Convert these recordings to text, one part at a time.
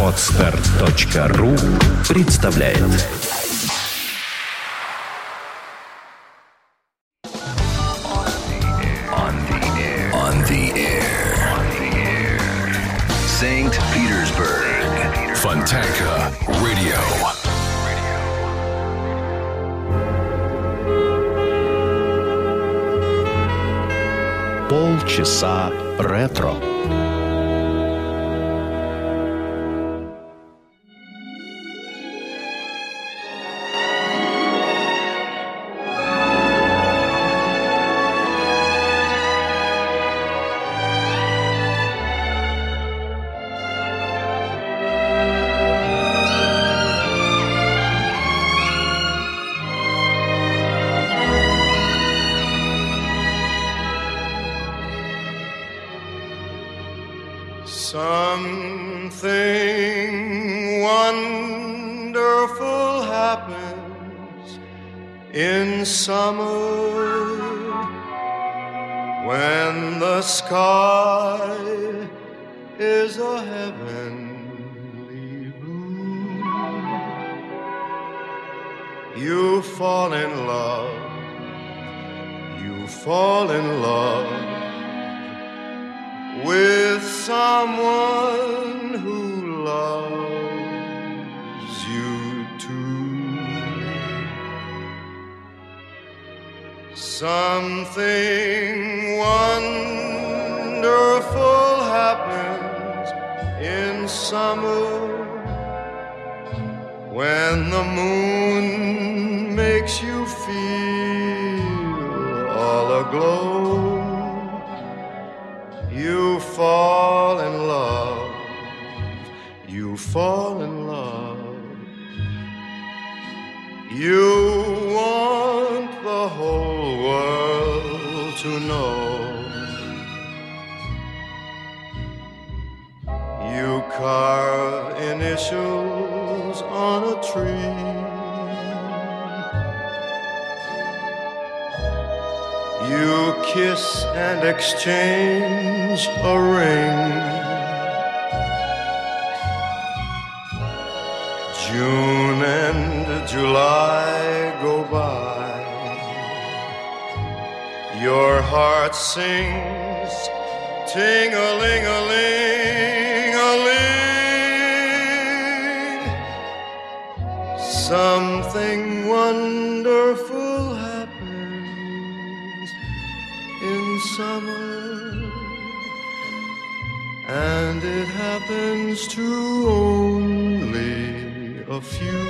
Отстар.ру представляет On the air. On the air. St. Petersburg. Fontanka Radio. Полчаса ретро. Something wonderful happens in summer when the sky is a heavenly blue. You fall in love, you fall in love with someone who loves you too. Something wonderful happens in summer when the moon makes you feel all aglow sings ting a ling a ling a ling. Something wonderful happens in summer, and it happens to only a few.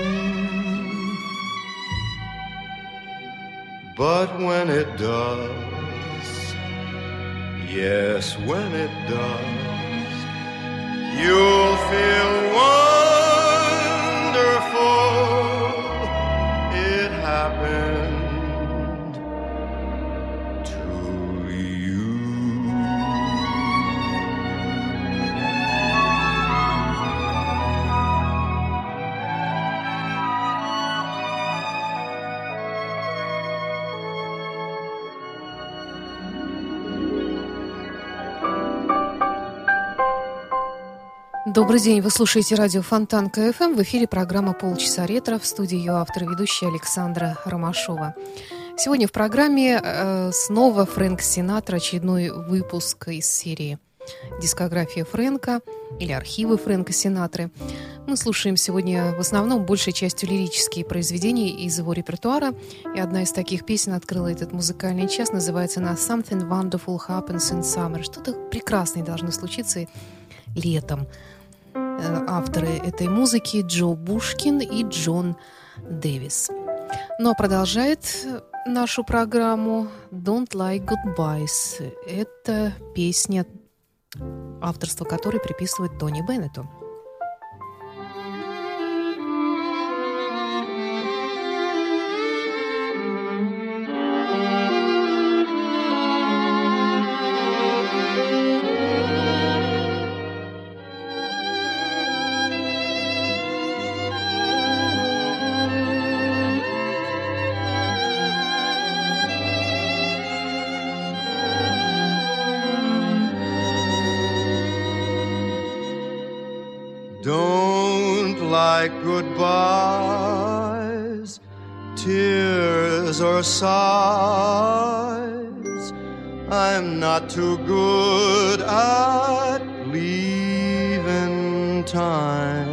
But when it does, yes, when it does, you'll feel wonderful. Добрый день, вы слушаете радио Фонтан КФМ. В эфире программа «Полчаса ретро» в студии ее автор и ведущая Александра Ромашова. Сегодня в программе э, снова Фрэнк Синатра, очередной выпуск из серии «Дискография Фрэнка» или «Архивы Фрэнка Синатры». Мы слушаем сегодня в основном большей частью лирические произведения из его репертуара, и одна из таких песен открыла этот музыкальный час, называется она «Something Wonderful Happens in Summer». Что-то прекрасное должно случиться летом. Э, Авторы этой музыки Джо Бушкин и Джон Дэвис. Ну а продолжает нашу программу «Don't Like Goodbyes». Это песня, авторство которой приписывает Тони Беннету. Like goodbyes, tears or sighs. I'm not too good at leaving time.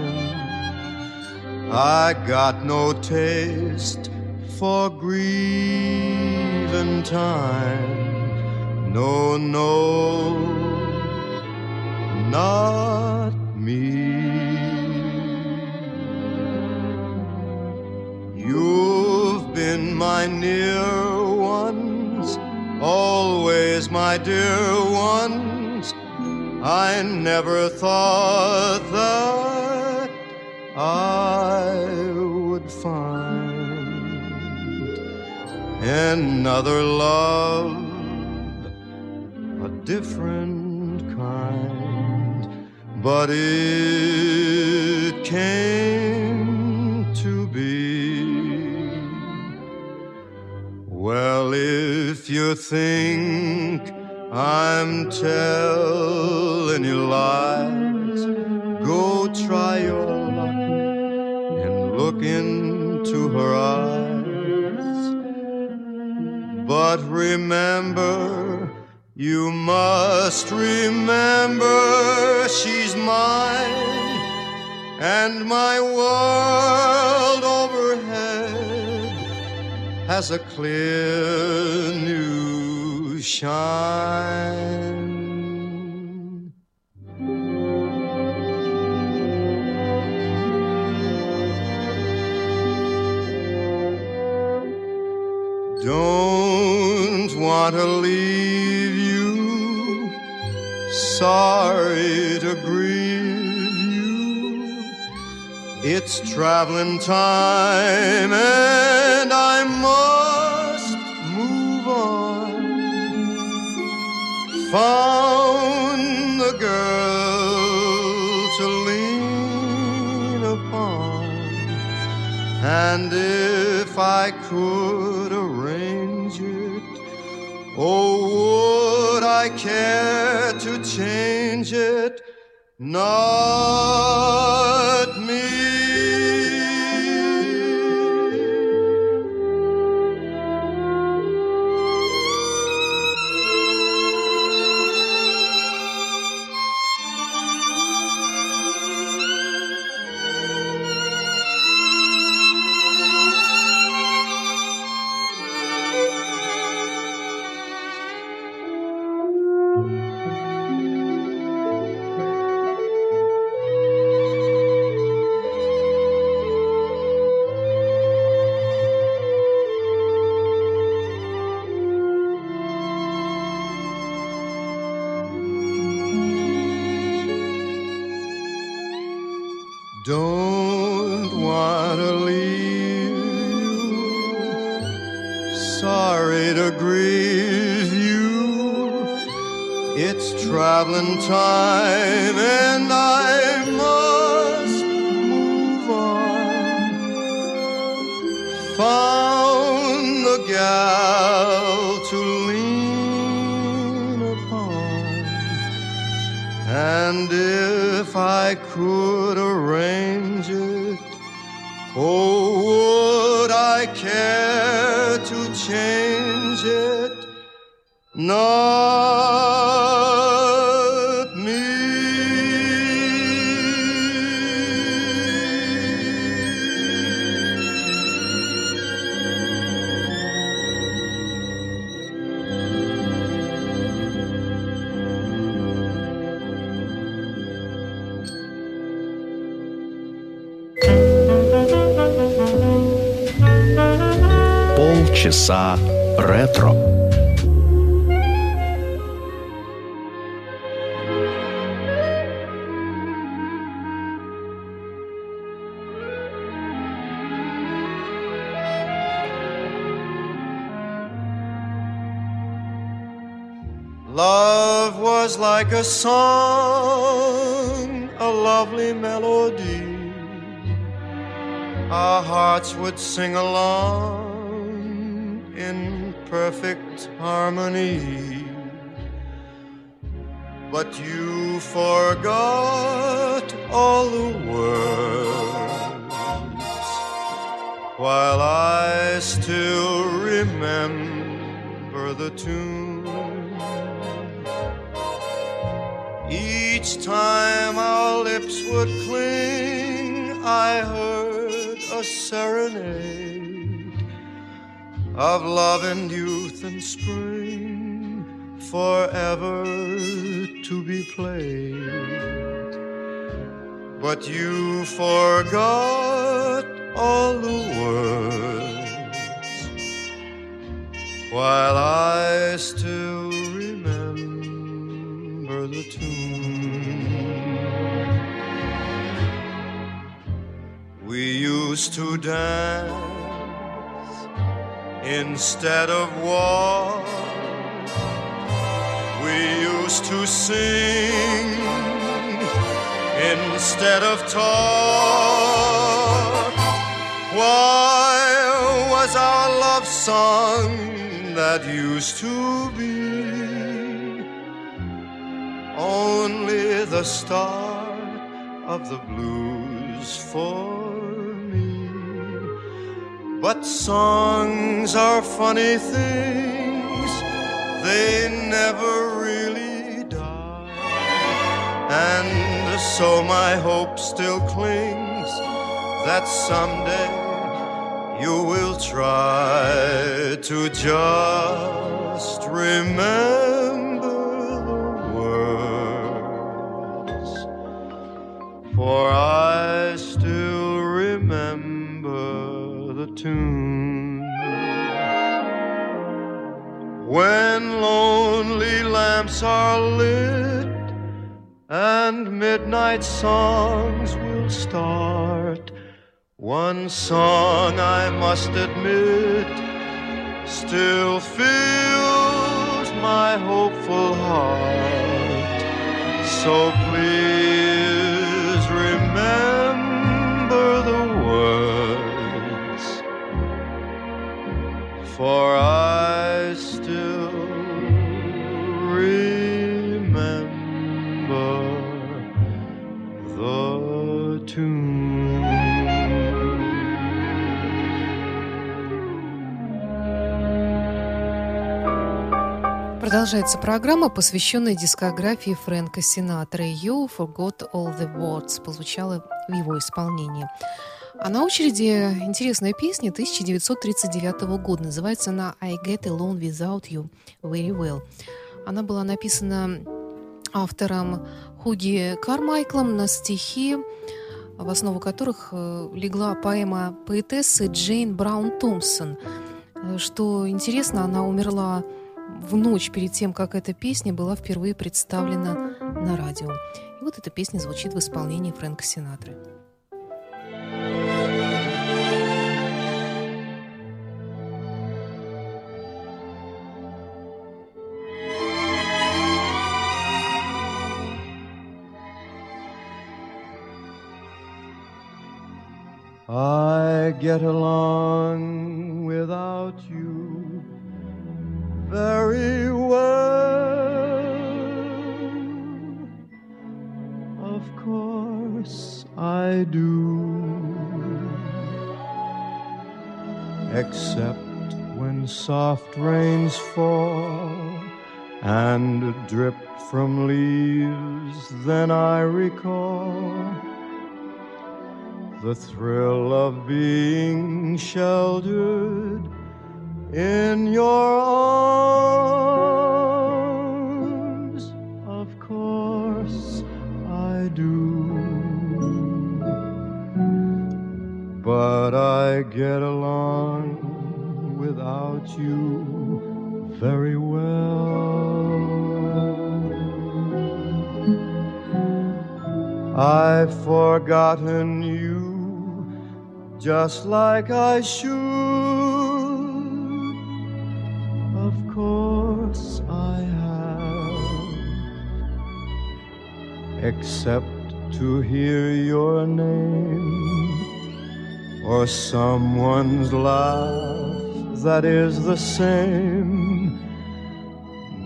I got no taste for grieving time. No, no, not You've my near ones, always my dear ones. I never thought that I would find another love, a different kind, but it came Well, if you think I'm telling you lies, go try your luck and look into her eyes. But remember, you must remember she's mine and my world overhead has a clear new shine. Don't want to leave you, sorry to grieve. It's traveling time and I must move on. Found the girl to lean upon. And if I could arrange it, oh, would I care to change it? Not could arrange it, oh, would I care to change it? Not Полчаса ретро. Love was like a song, a lovely melody. Our hearts would sing along in perfect harmony. But you forgot all the words while I still remember the tune. Each time our lips would cling, I heard a serenade of love and youth and spring forever to be played. But you forgot all the words while I still remember the tune. We used to dance instead of war. We used to sing instead of talk. Why was our love song that used to be only the start of the blues for? But songs are funny things, they never really die. And so my hope still clings that someday you will try to just remember are lit and midnight songs will start. One song, I must admit, still fills my hopeful heart. So Продолжается программа, посвященная дискографии Фрэнка Синатра. «You Forgot All the Words» прозвучала в его исполнении. А на очереди интересная песня 1939 года. Называется она «I Get Along Without You Very Well». Она была написана автором Хуги Кармайклом на стихи, в основу которых э, легла поэма поэтессы Джейн Браун Томпсон. Э, Что интересно, она умерла в ночь перед тем, как эта песня была впервые представлена на радио. И вот эта песня звучит в исполнении Фрэнка Синатры. I get along without you very well. Of course I do. Except when soft rains fall and drip from leaves, then I recall the thrill of being sheltered in your arms. Of course, I do. But I get along without you very well. I've forgotten you just like I should. Except to hear your name or someone's laugh that is the same.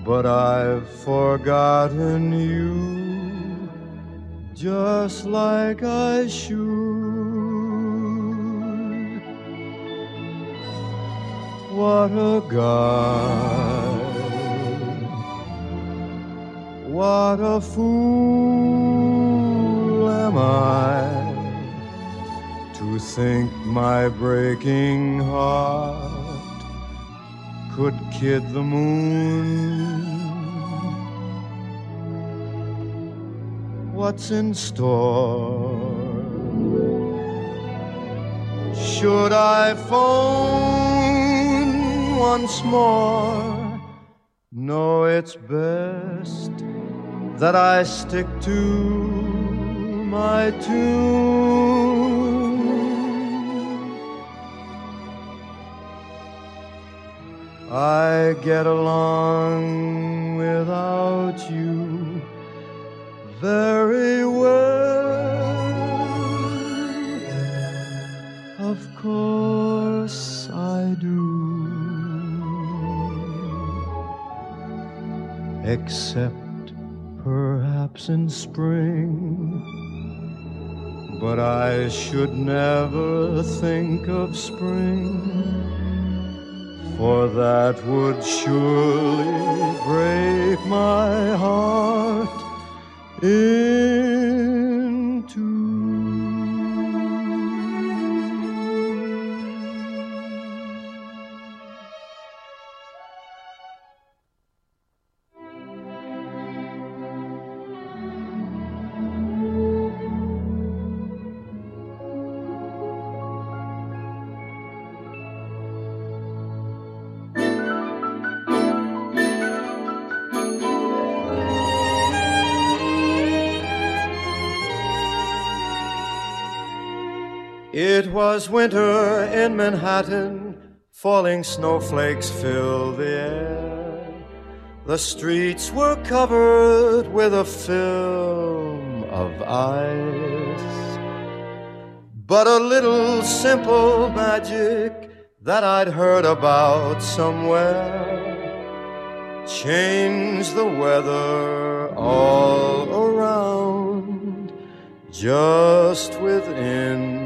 But I've forgotten you just like I should. What a guy, what a fool am I to think my breaking heart could kid the moon. what's in store. Should I phone once more? No, it's best that I stick to my tune. I get along without you very well. Of course I do. Except perhaps in spring. But I should never think of spring for that would surely break my heart into It was winter in Manhattan, falling snowflakes filled the air. The streets were covered with a film of ice. But a little simple magic that I'd heard about somewhere changed the weather all around just within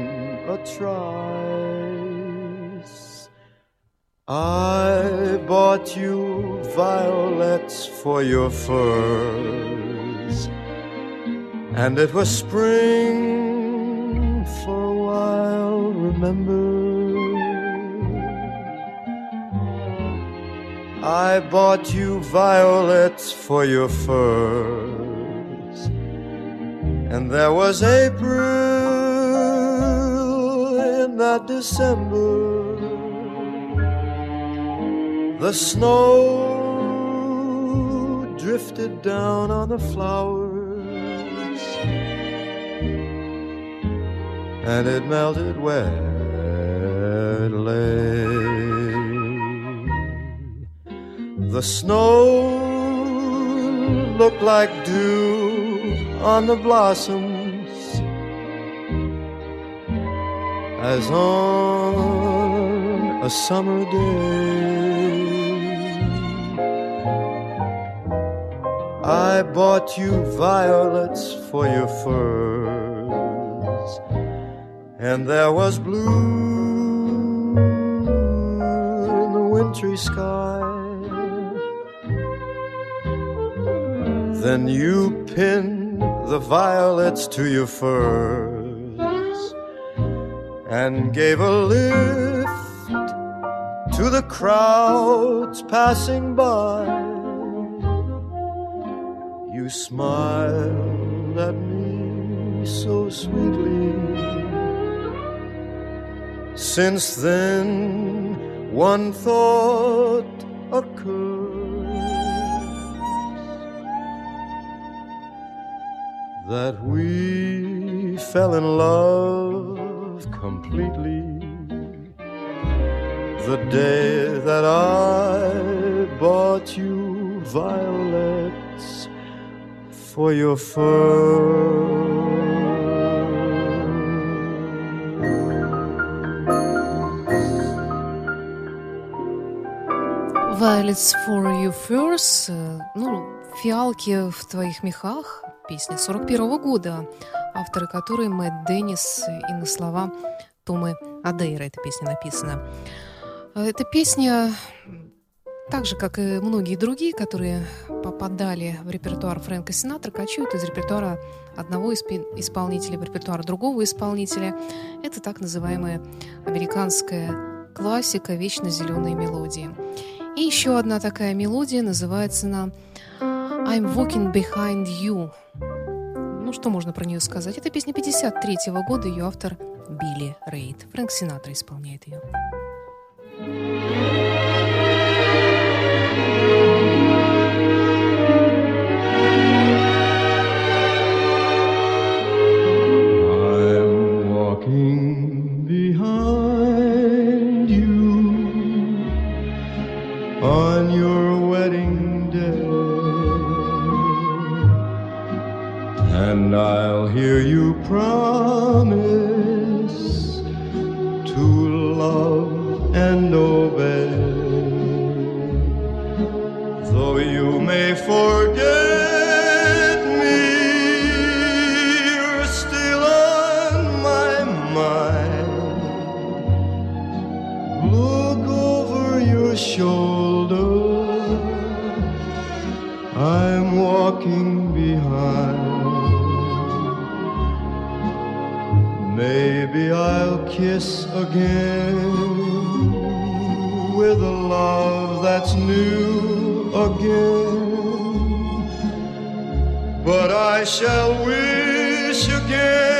I bought you violets for your furs, and it was spring for a while, remember. I bought you violets for your furs, and there was April that December. The snow drifted down on the flowers, and it melted where it lay. The snow looked like dew on the blossoms as on a summer day. I bought you violets for your furs, and there was blue in the wintry sky. Then you pinned the violets to your fur and gave a lift to the crowds passing by. You smiled at me so sweetly. Since then, one thought occurs that we fell in love completely the day that I bought you violets for your fur. Violets for your furs, ну, фиалки в твоих мехах, песня 41 года, авторы которой Мэтт Деннис и на слова Томы Адейра эта песня написана. Эта песня, так же, как и многие другие, которые попадали в репертуар Фрэнка Синатра, кочуют из репертуара одного исполнителя в репертуар другого исполнителя. Это так называемая американская классика «Вечно зеленые мелодии». И еще одна такая мелодия называется она «I'm walking behind you». Ну, что можно про нее сказать? Это песня 53 -го года, ее автор Билли Рейд. Фрэнк Синатра исполняет ее. Maybe I'll kiss again with a love that's new again. But I shall wish again.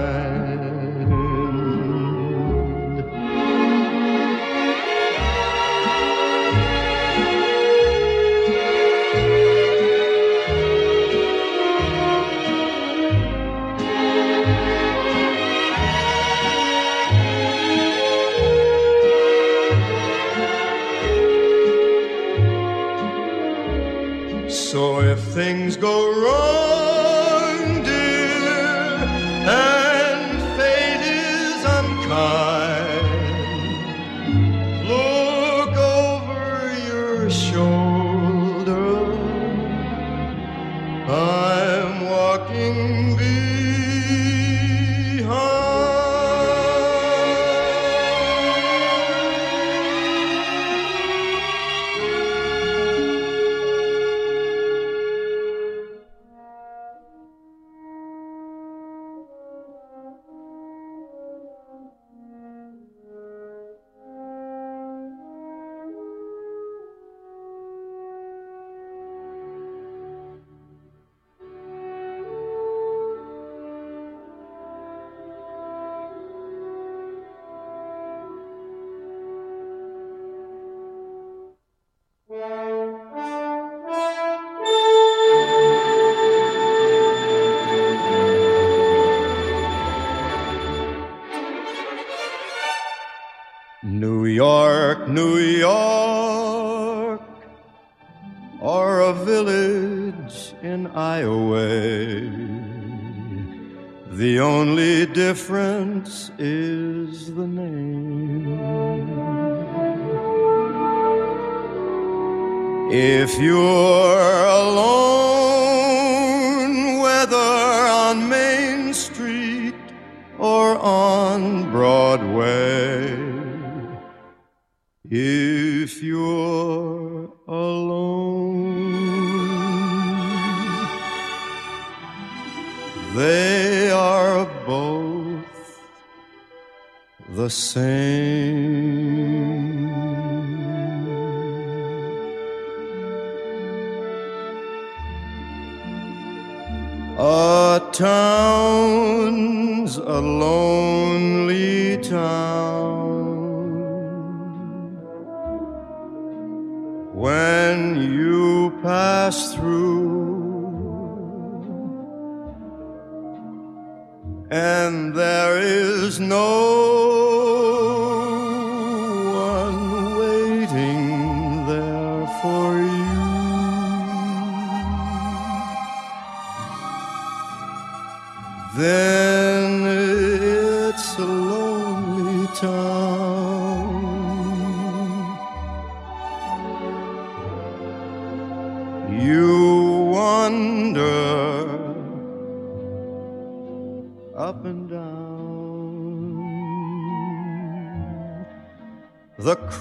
If you're alone, whether on Main Street or on Broadway, if you're alone, they are both the same. Town's a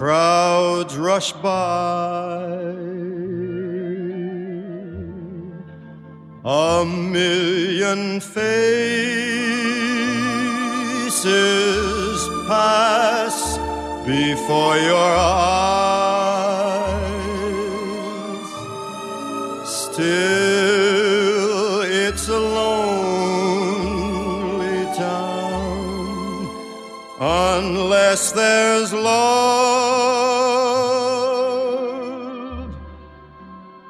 crowds rush by A million faces pass before your eyes. Unless there's love.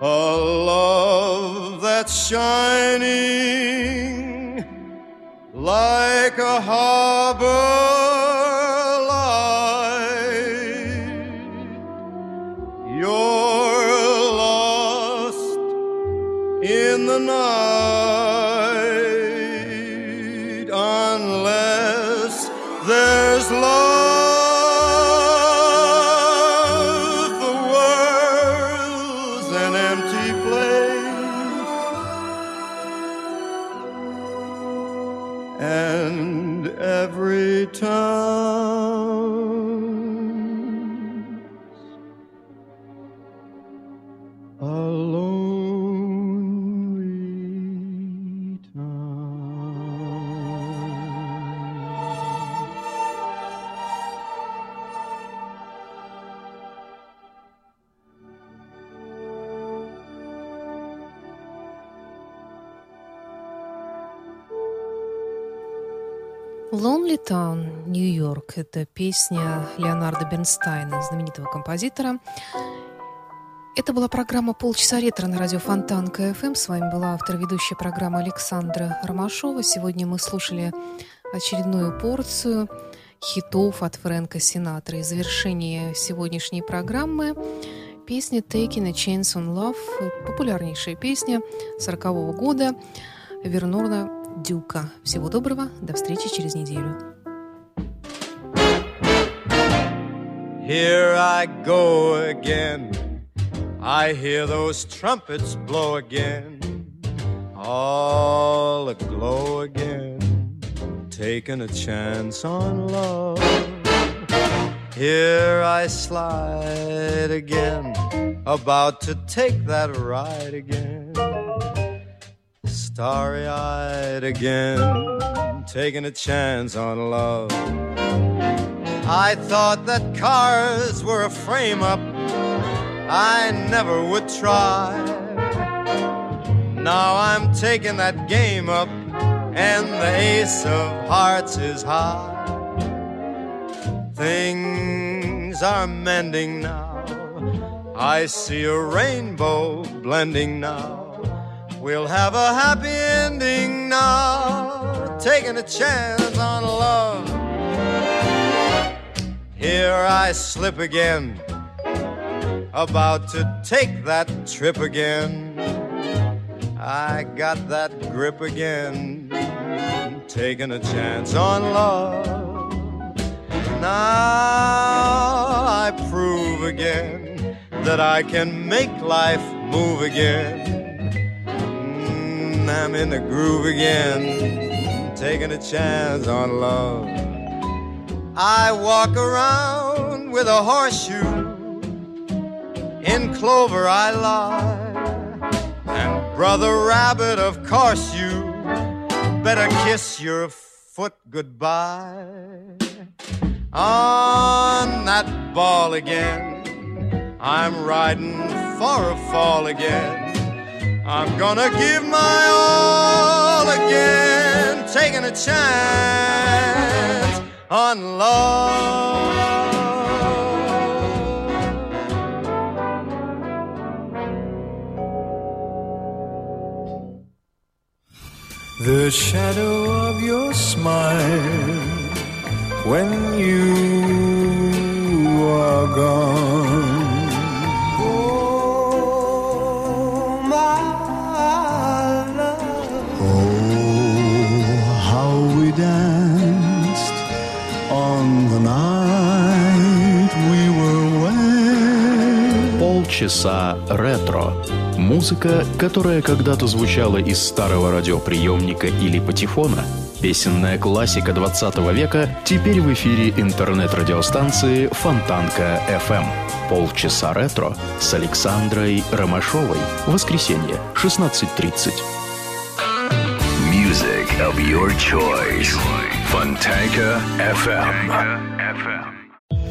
A love that's shining like a harbor Lonely Town, Нью-Йорк. Это песня Леонарда Бернстайна, знаменитого композитора. Это была программа «Полчаса ретро» на радио Фонтан КФМ. С вами была автор-ведущая программы Александра Ромашова. Сегодня мы слушали очередную порцию хитов от Фрэнка Синатра. И завершение сегодняшней программы песня «Taking a Chance on Love», популярнейшая песня 40 года Вернона Дюка. Всего доброго, до встречи через неделю. Here I go again. I hear those trumpets blow again. All aglow again. Taking a chance on love. Here I slide again. About to take that ride again. Starry eyed again. Taking a chance on love. I thought that cars were a frame up. I never would try. Now I'm taking that game up, and the ace of hearts is high. Things are mending now. I see a rainbow blending now. We'll have a happy ending now. Taking a chance on love. Here I slip again about to take that trip again. I got that grip again, taking a chance on love. Now I prove again that I can make life move again. I'm in the groove again, taking a chance on love. I walk around with a horseshoe in clover I lie. And brother rabbit, of course you better kiss your foot goodbye. On that ball again, I'm riding for a fall again. I'm gonna give my all again, taking a chance on love. The shadow of your smile when you are gone. Полчаса ретро. Музыка, которая когда-то звучала из старого радиоприемника или патефона, песенная классика 20 века, теперь в эфире интернет-радиостанции Фонтанка FM. Полчаса ретро с Александрой Ромашовой. Воскресенье, 16.30. Music of your choice. Fontanka FM.